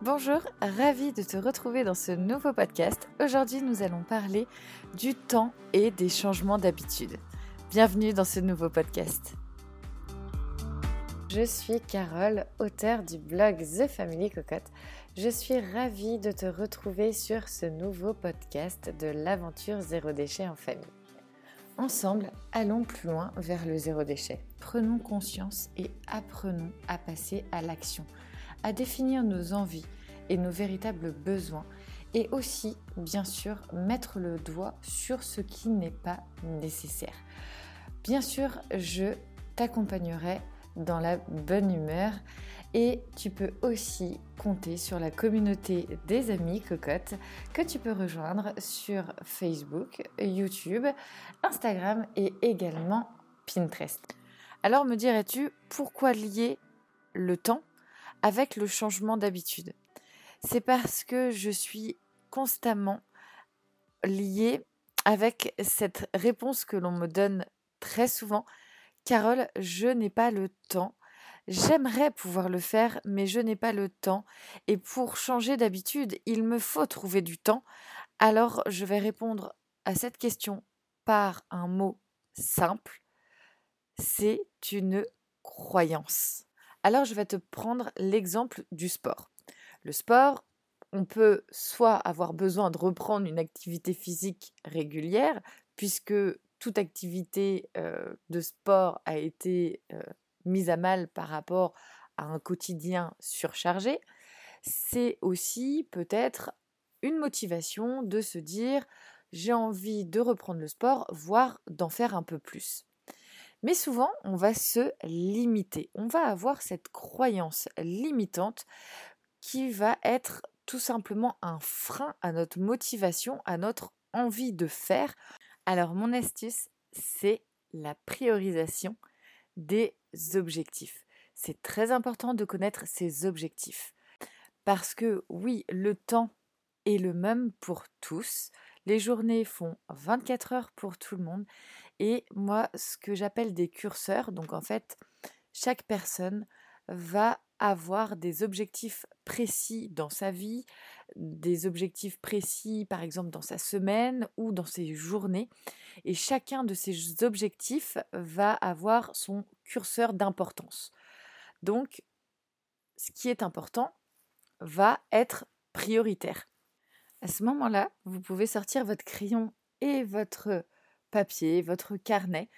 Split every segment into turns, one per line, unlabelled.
Bonjour, ravi de te retrouver dans ce nouveau podcast. Aujourd'hui, nous allons parler du temps et des changements d'habitude. Bienvenue dans ce nouveau podcast. Je suis Carole, auteure du blog The Family Cocotte. Je suis ravie de te retrouver sur ce nouveau podcast de l'aventure zéro déchet en famille. Ensemble, allons plus loin vers le zéro déchet. Prenons conscience et apprenons à passer à l'action à définir nos envies et nos véritables besoins et aussi, bien sûr, mettre le doigt sur ce qui n'est pas nécessaire. Bien sûr, je t'accompagnerai dans la bonne humeur et tu peux aussi compter sur la communauté des amis cocottes que tu peux rejoindre sur Facebook, YouTube, Instagram et également Pinterest. Alors me dirais-tu pourquoi lier le temps avec le changement d'habitude. C'est parce que je suis constamment liée avec cette réponse que l'on me donne très souvent. Carole, je n'ai pas le temps. J'aimerais pouvoir le faire, mais je n'ai pas le temps. Et pour changer d'habitude, il me faut trouver du temps. Alors, je vais répondre à cette question par un mot simple. C'est une croyance. Alors je vais te prendre l'exemple du sport. Le sport, on peut soit avoir besoin de reprendre une activité physique régulière, puisque toute activité de sport a été mise à mal par rapport à un quotidien surchargé. C'est aussi peut-être une motivation de se dire j'ai envie de reprendre le sport, voire d'en faire un peu plus. Mais souvent, on va se limiter. On va avoir cette croyance limitante qui va être tout simplement un frein à notre motivation, à notre envie de faire. Alors mon astuce, c'est la priorisation des objectifs. C'est très important de connaître ses objectifs. Parce que oui, le temps est le même pour tous. Les journées font 24 heures pour tout le monde et moi, ce que j'appelle des curseurs, donc en fait, chaque personne va avoir des objectifs précis dans sa vie, des objectifs précis par exemple dans sa semaine ou dans ses journées. Et chacun de ces objectifs va avoir son curseur d'importance. Donc, ce qui est important va être prioritaire. À ce moment-là, vous pouvez sortir votre crayon et votre papier, votre carnet,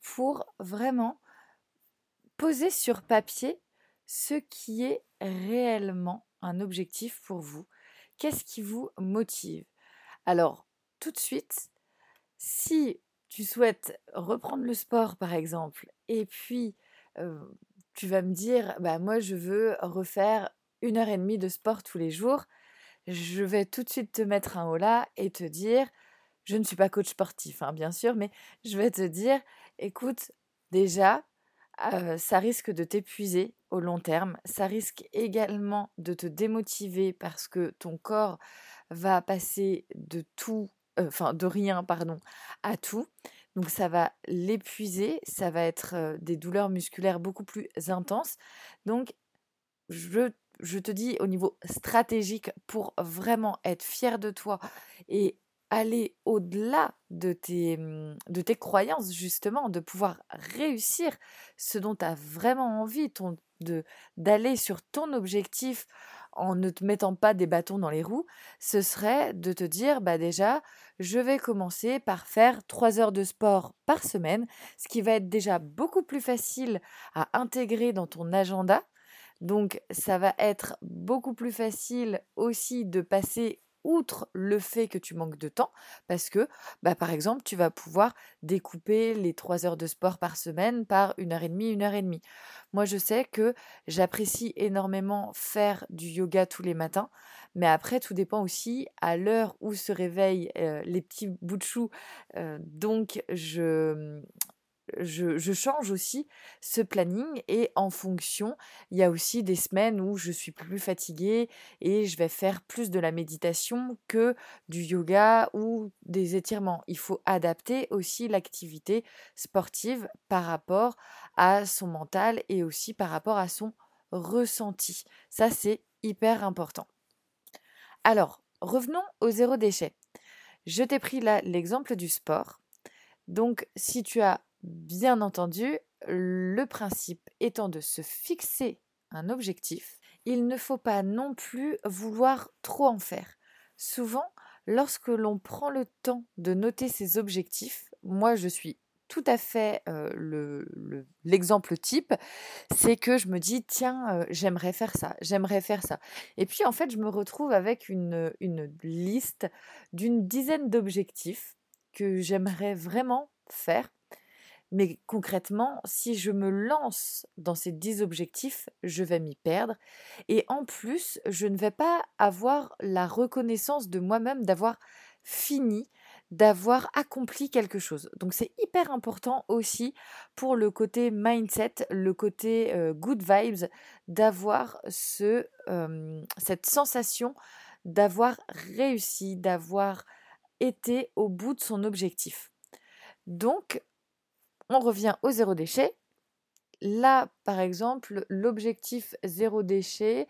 pour vraiment poser sur papier ce qui est réellement un objectif pour vous. Qu'est-ce qui vous motive? Alors, tout de suite, si tu souhaites reprendre le sport, par exemple, et puis tu vas me dire, bah moi je veux refaire une heure et demie de sport tous les jours, je vais tout de suite te mettre un haut là et te dire, je ne suis pas coach sportif, hein, bien sûr, mais je vais te dire, écoute, déjà, ça risque de t'épuiser au long terme, ça risque également de te démotiver parce que ton corps va passer de tout, enfin de rien, pardon, à tout. Donc ça va l'épuiser, ça va être des douleurs musculaires beaucoup plus intenses. Donc je, je te dis au niveau stratégique pour vraiment être fier de toi et aller au-delà de tes, mmh, de tes croyances, justement, de pouvoir réussir ce dont tu as vraiment envie, ton, de, d'aller sur ton objectif en ne te mettant pas des bâtons dans les roues, ce serait de te dire, bah déjà, je vais commencer par faire trois heures de sport par semaine, ce qui va être déjà beaucoup plus facile à intégrer dans ton agenda. Donc, ça va être beaucoup plus facile aussi de passer outre le fait que tu manques de temps, parce que, bah, par exemple, tu vas pouvoir découper les trois heures de sport par semaine par une heure et demie, une heure et demie. Moi, je sais que j'apprécie énormément faire du yoga tous les matins, mais après, tout dépend aussi à l'heure où se réveillent les petits bouts de chou. donc, je, je, change aussi ce planning et en fonction, il y a aussi des semaines où je suis plus fatiguée et je vais faire plus de la méditation que du yoga ou des étirements. Il faut adapter aussi l'activité sportive par rapport à son mental et aussi par rapport à son ressenti. Ça, c'est hyper important. Alors, revenons au zéro déchet. Je t'ai pris là l'exemple du sport. Donc, si tu as bien entendu, le principe étant de se fixer un objectif, il ne faut pas non plus vouloir trop en faire. Souvent, lorsque l'on prend le temps de noter ses objectifs, moi je suis tout à fait l'exemple type, c'est que je me dis, tiens, j'aimerais faire ça, j'aimerais faire ça. Et puis en fait, je me retrouve avec une, une liste d'une dizaine d'objectifs que j'aimerais vraiment faire. Mais concrètement, si je me lance dans ces 10 objectifs, je vais m'y perdre. Et en plus, je ne vais pas avoir la reconnaissance de moi-même d'avoir fini, d'avoir accompli quelque chose. Donc c'est hyper important aussi pour le côté mindset, le côté good vibes, d'avoir ce, cette sensation d'avoir réussi, d'avoir été au bout de son objectif. Donc, on revient au zéro déchet. Là, par exemple, l'objectif zéro déchet,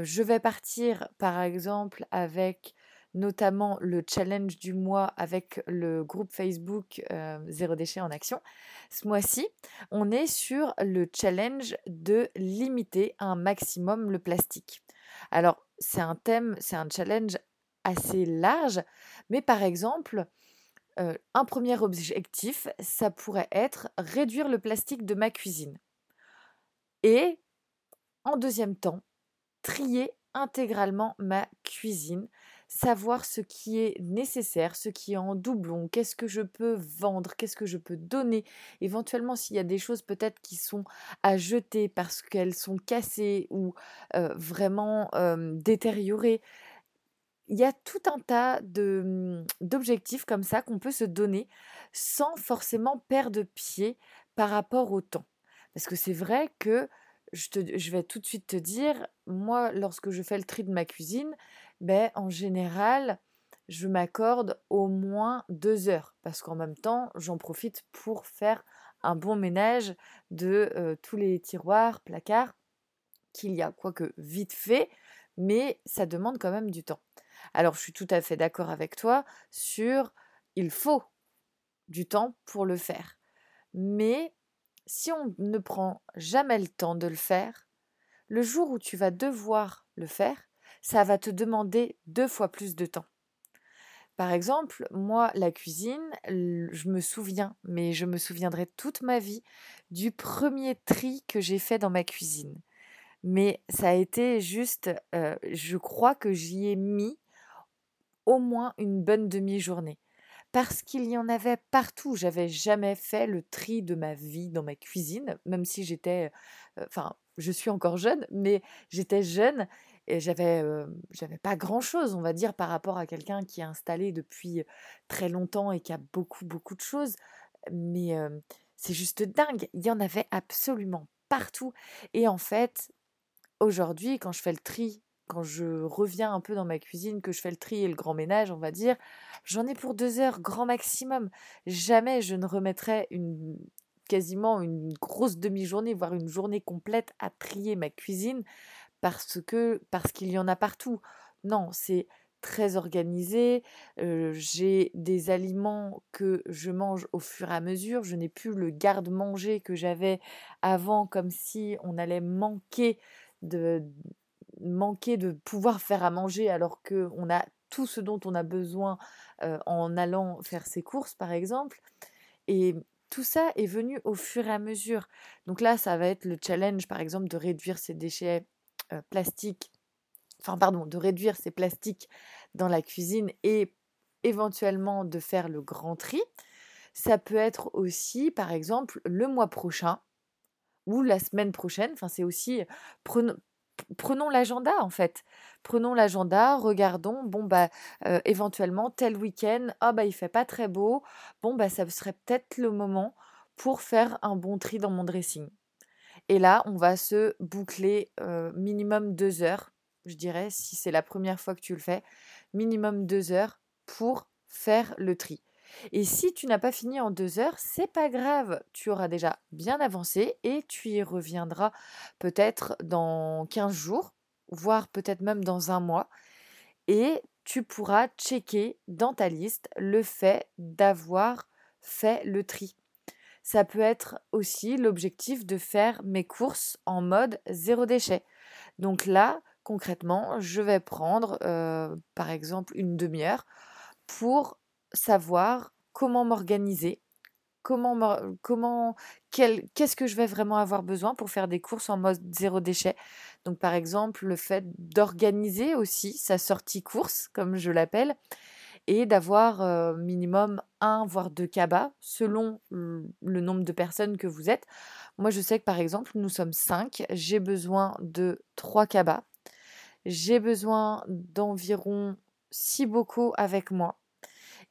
je vais partir, par exemple, avec notamment le challenge du mois avec le groupe Facebook Zéro déchet en action. Ce mois-ci, on est sur le challenge de limiter un maximum le plastique. Alors, c'est un thème, c'est un challenge assez large, mais par exemple, un premier objectif, ça pourrait être réduire le plastique de ma cuisine. Et en deuxième temps, trier intégralement ma cuisine, savoir ce qui est nécessaire, ce qui est en doublon, qu'est-ce que je peux vendre, qu'est-ce que je peux donner, éventuellement s'il y a des choses peut-être qui sont à jeter parce qu'elles sont cassées ou vraiment détériorées il y a tout un tas mmh, d'objectifs comme ça qu'on peut se donner sans forcément perdre pied par rapport au temps. Parce que c'est vrai que je, vais tout de suite te dire, moi, lorsque je fais le tri de ma cuisine, ben, en général, je m'accorde au moins deux heures. Parce qu'en même temps, j'en profite pour faire un bon ménage de tous les tiroirs, placards qu'il y a, quoique vite fait, mais ça demande quand même du temps. Alors je suis tout à fait d'accord avec toi sur il faut du temps pour le faire. Mais si on ne prend jamais le temps de le faire, le jour où tu vas devoir le faire, ça va te demander deux fois plus de temps. Par exemple, moi, la cuisine, je me souviens, mais je me souviendrai toute ma vie du premier tri que j'ai fait dans ma cuisine. Mais ça a été juste, je crois que j'y ai mis au moins une bonne demi-journée. Parce qu'il y en avait partout. J'avais jamais fait le tri de ma vie dans ma cuisine, même si j'étais. Enfin, je suis encore jeune, mais j'étais jeune et j'avais j'avais pas grand chose, on va dire, par rapport à quelqu'un qui est installé depuis très longtemps et qui a beaucoup, beaucoup de choses. Mais c'est juste dingue. Il y en avait absolument partout. Et en fait, aujourd'hui, quand je fais le tri quand je reviens un peu dans ma cuisine, que je fais le tri et le grand ménage, on va dire, j'en ai pour deux heures, grand maximum. Jamais je ne remettrai quasiment une grosse demi-journée, voire une journée complète à trier ma cuisine parce que parce qu'il y en a partout. Non, c'est très organisé. j'ai des aliments que je mange au fur et à mesure. Je n'ai plus le garde-manger que j'avais avant, comme si on allait manquer de, manquer de pouvoir faire à manger alors qu'on a tout ce dont on a besoin en allant faire ses courses, par exemple. Et tout ça est venu au fur et à mesure. Donc là, ça va être le challenge, par exemple, de réduire ces déchets plastiques, enfin, pardon, de réduire ces plastiques dans la cuisine et éventuellement de faire le grand tri. Ça peut être aussi, par exemple, le mois prochain ou la semaine prochaine. Enfin, c'est aussi l'agenda en fait. Prenons l'agenda, regardons, bon bah éventuellement tel week-end, ah bah il fait pas très beau, bon bah ça serait peut-être le moment pour faire un bon tri dans mon dressing. Et là, on va se boucler minimum deux heures, je dirais, si c'est la première fois que tu le fais, minimum deux heures pour faire le tri. Et si tu n'as pas fini en deux heures, c'est pas grave, tu auras déjà bien avancé et tu y reviendras peut-être dans 15 jours voire peut-être même dans un mois. Et tu pourras checker dans ta liste le fait d'avoir fait le tri. Ça peut être aussi l'objectif de faire mes courses en mode zéro déchet. Donc là, concrètement, je vais prendre euh, par exemple une demi-heure pour savoir comment m'organiser, comment, comment qu'est-ce que je vais vraiment avoir besoin pour faire des courses en mode zéro déchet. Donc par exemple, le fait d'organiser aussi sa sortie course, comme je l'appelle, et d'avoir minimum un voire deux cabas selon le nombre de personnes que vous êtes. Moi, je sais que par exemple, nous sommes cinq, j'ai besoin de trois cabas, j'ai besoin d'environ six bocaux avec moi,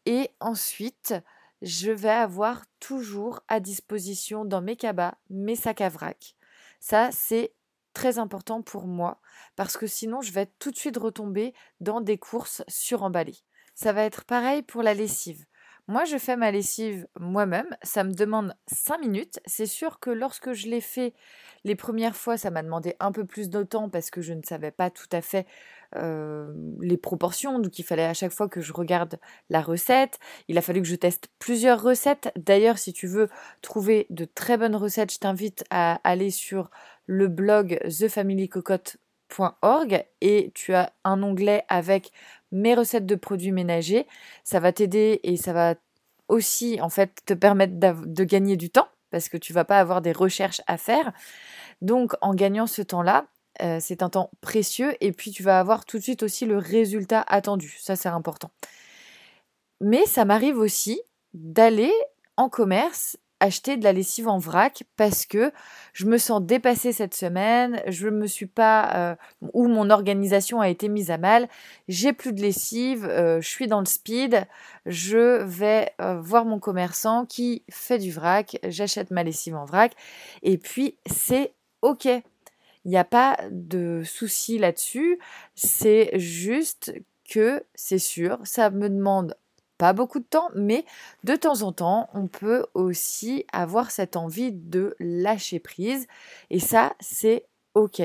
et ensuite, je vais avoir toujours à disposition dans mes cabas mes sacs à vrac. Ça, c'est très important pour moi parce que sinon, je vais tout de suite retomber dans des courses suremballées. Ça va être pareil pour la lessive. Moi, je fais ma lessive moi-même. Ça me demande 5 minutes. C'est sûr que lorsque je l'ai fait les premières fois, ça m'a demandé un peu plus de temps parce que je ne savais pas tout à fait les proportions. Donc, il fallait à chaque fois que je regarde la recette. Il a fallu que je teste plusieurs recettes. D'ailleurs, si tu veux trouver de très bonnes recettes, je t'invite à aller sur le blog et tu as un onglet avec mes recettes de produits ménagers. Ça va t'aider et ça va aussi en fait te permettre de gagner du temps parce que tu vas pas avoir des recherches à faire. Donc en gagnant ce temps-là, euh, c'est un temps précieux et puis tu vas avoir tout de suite aussi le résultat attendu. Ça c'est important. Mais ça m'arrive aussi d'aller en commerce acheter de la lessive en vrac parce que je me sens dépassée cette semaine, je me suis pas euh, ou mon organisation a été mise à mal, j'ai plus de lessive, euh, je suis dans le speed, je vais euh, voir mon commerçant qui fait du vrac, j'achète ma lessive en vrac et puis c'est OK. Il n'y a pas de souci là-dessus, c'est juste que c'est sûr, ça me demande beaucoup de temps, mais de temps en temps, on peut aussi avoir cette envie de lâcher prise. Et ça, c'est OK.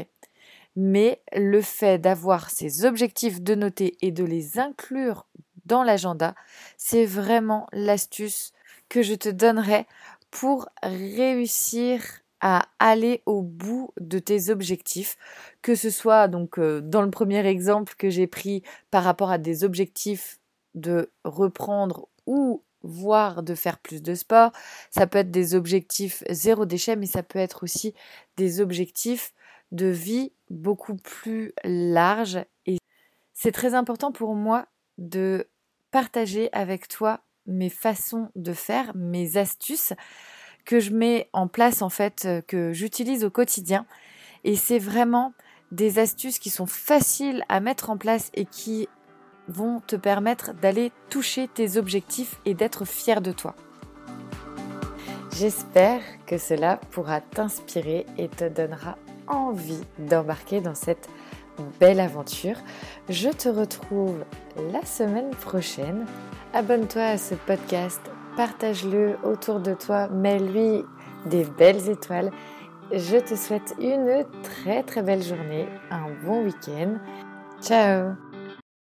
Mais le fait d'avoir ces objectifs de noter et de les inclure dans l'agenda, c'est vraiment l'astuce que je te donnerai pour réussir à aller au bout de tes objectifs, que ce soit donc euh, dans le premier exemple que j'ai pris par rapport à des objectifs de reprendre ou voire de faire plus de sport. Ça peut être des objectifs zéro déchet, mais ça peut être aussi des objectifs de vie beaucoup plus larges. Et c'est très important pour moi de partager avec toi mes façons de faire, mes astuces que je mets en place en fait, euh, que j'utilise au quotidien. Et c'est vraiment des astuces qui sont faciles à mettre en place et qui vont te permettre d'aller toucher tes objectifs et d'être fier de toi. J'espère que cela pourra t'inspirer et te donnera envie d'embarquer dans cette belle aventure. Je te retrouve la semaine prochaine. Abonne-toi à ce podcast, partage-le autour de toi, mets-lui des belles étoiles. Je te souhaite une très très belle journée, un bon week-end. Ciao